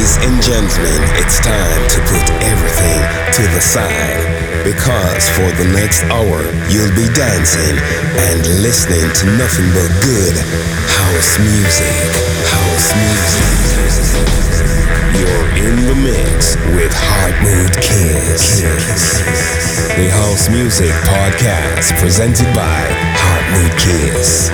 Ladies and gentlemen, it's time to put everything to the side because for the next hour you'll be dancing and listening to nothing but good house music. House music. You're in the mix with Heart Mood Kiss. The House Music Podcast presented by Heart Mood Kiss.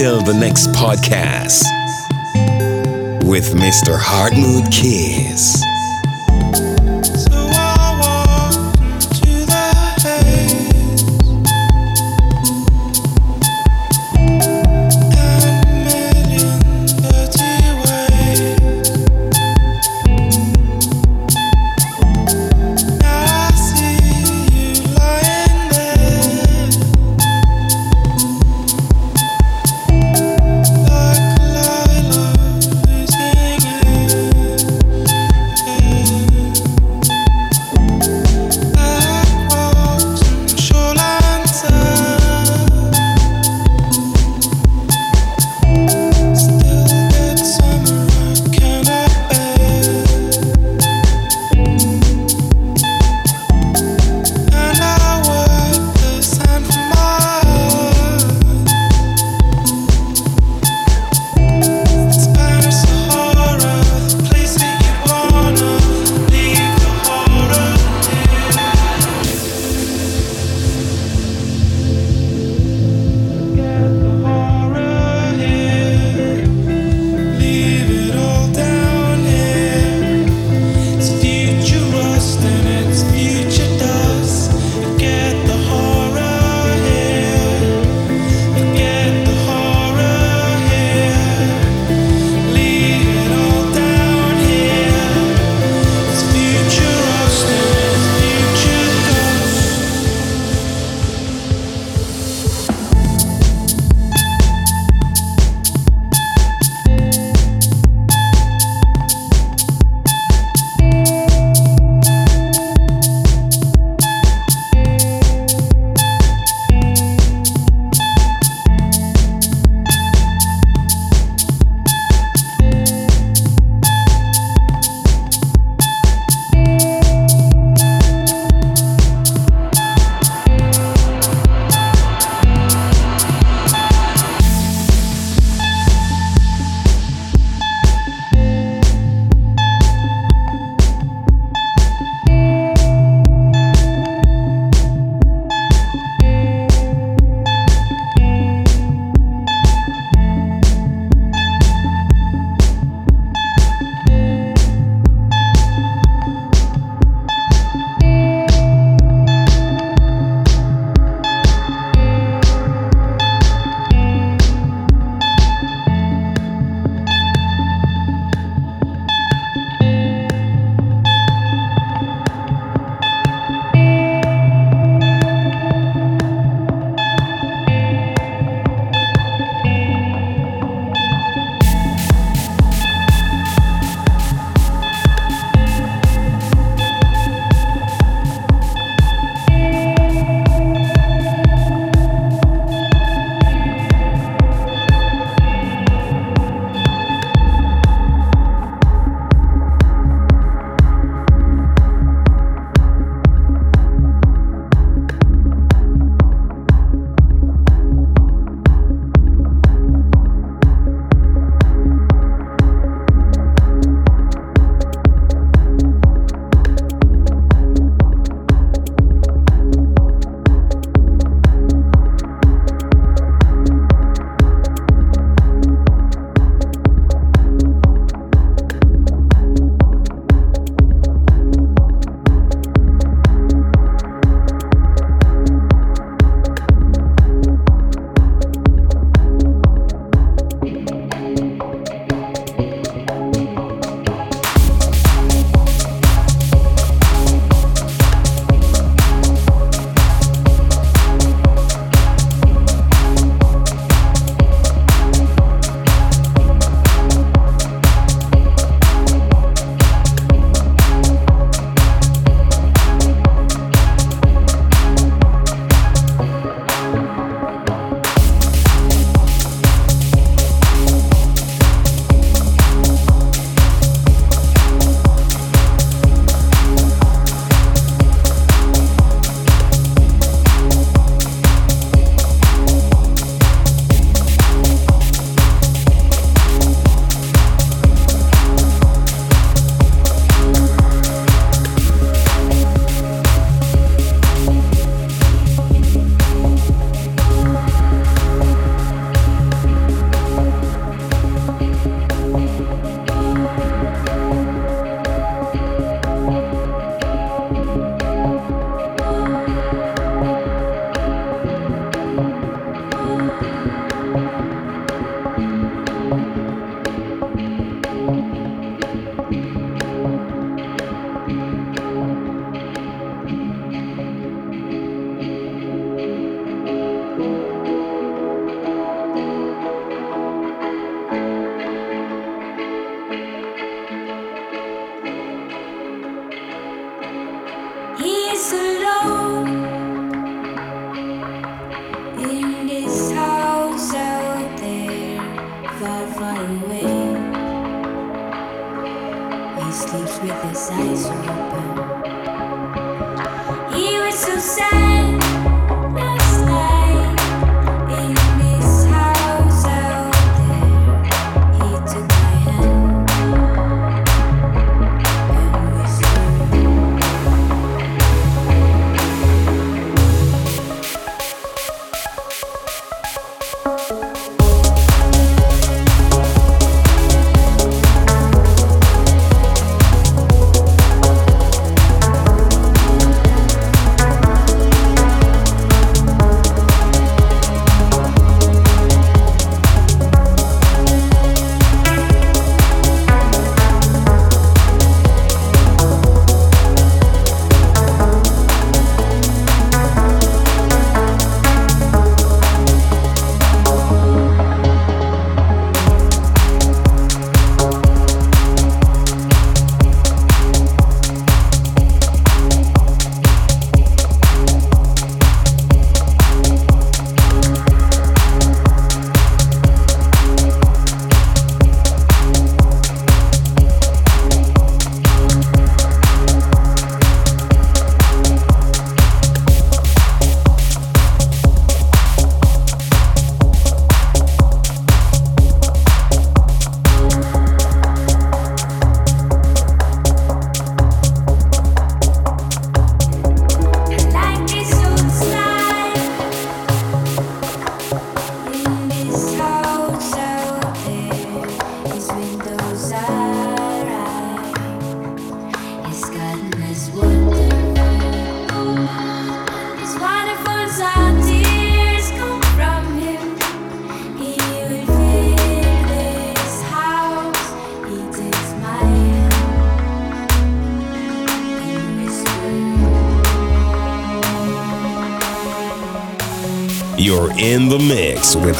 Until the next podcast with Mr. Heart Mood Kiss.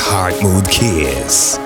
Mix with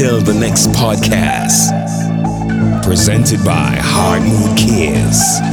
Heart the next podcast presented by Hard Mood Kids.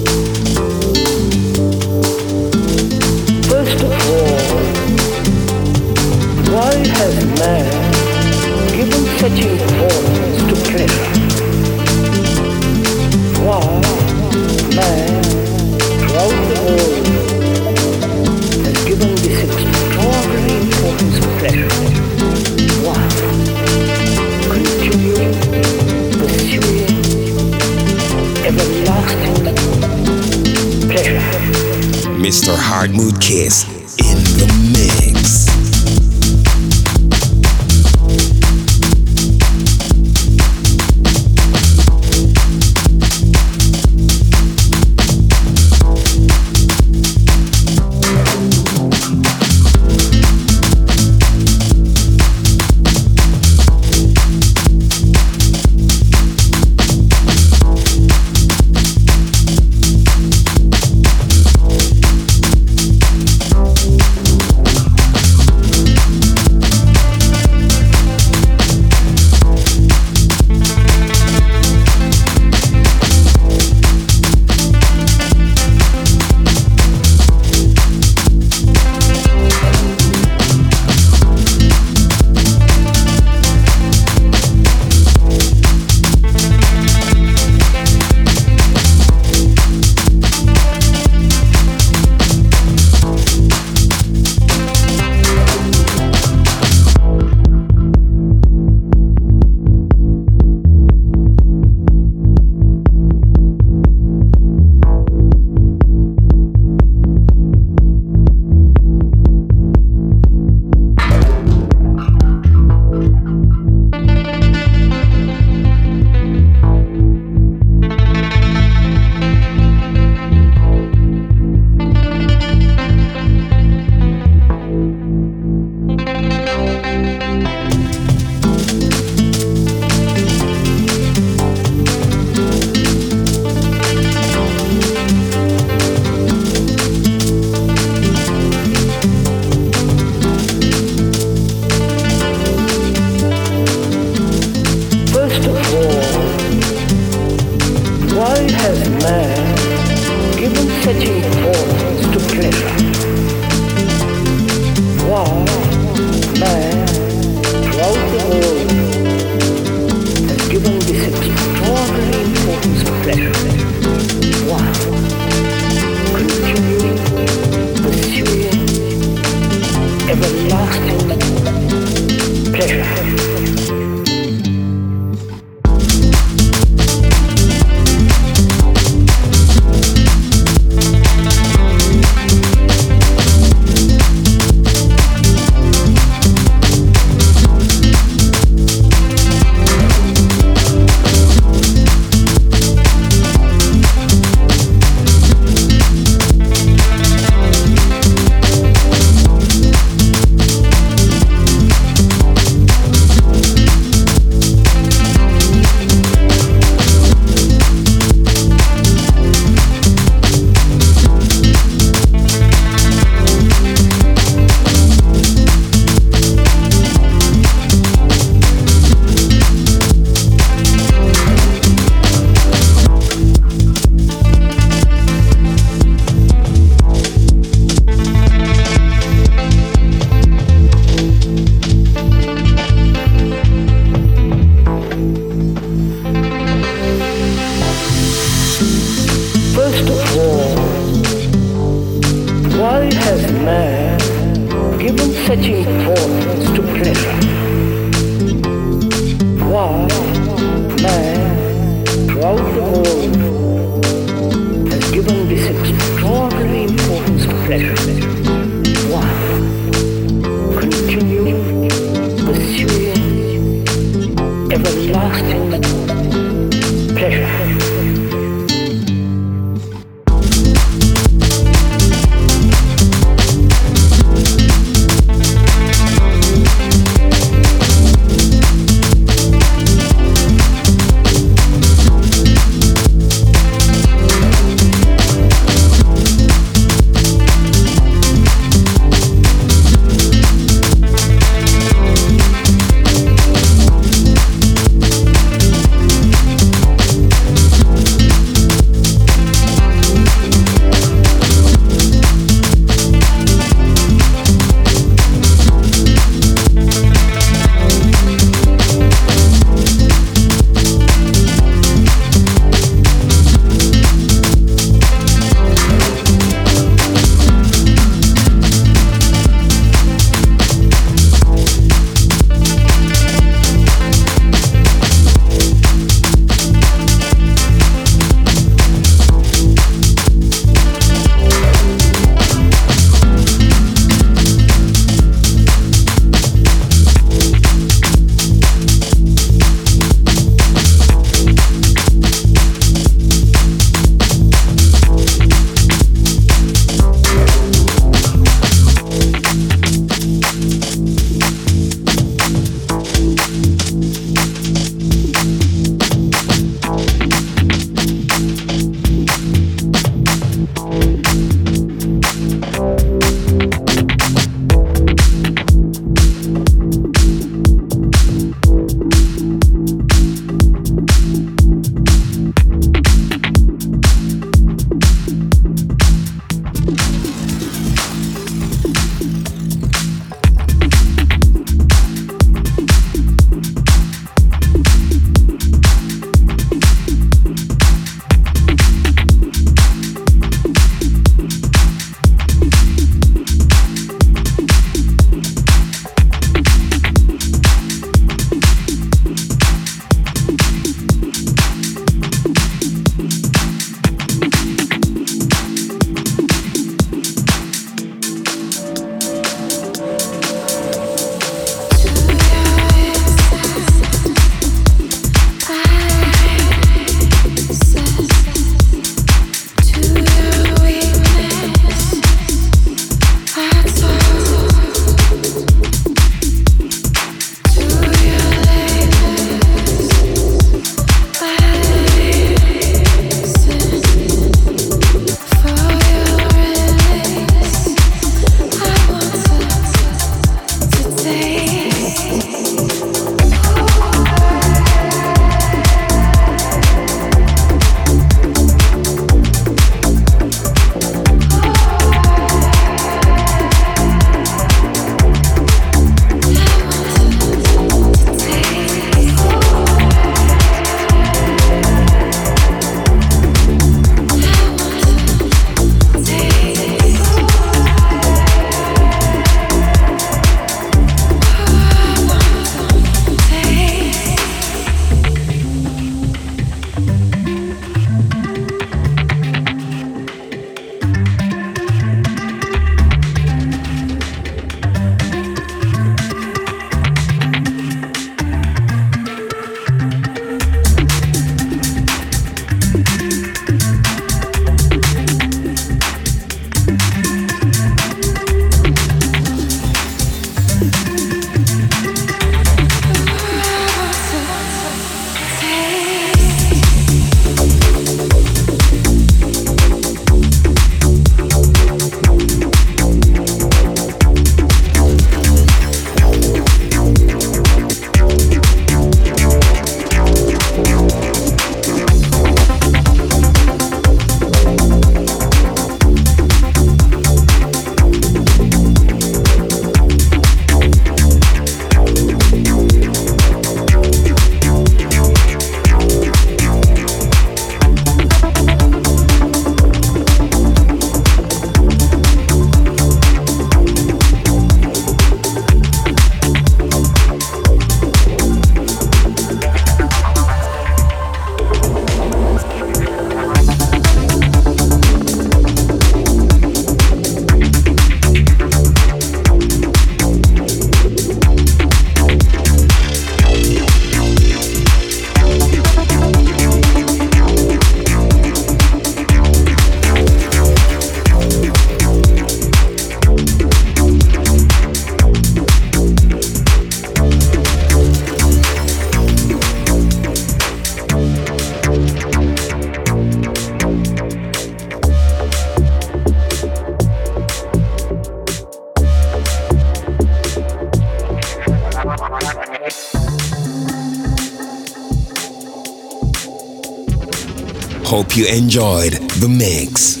Hope you enjoyed the mix.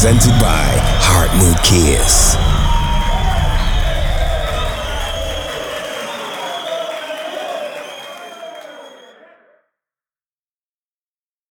Presented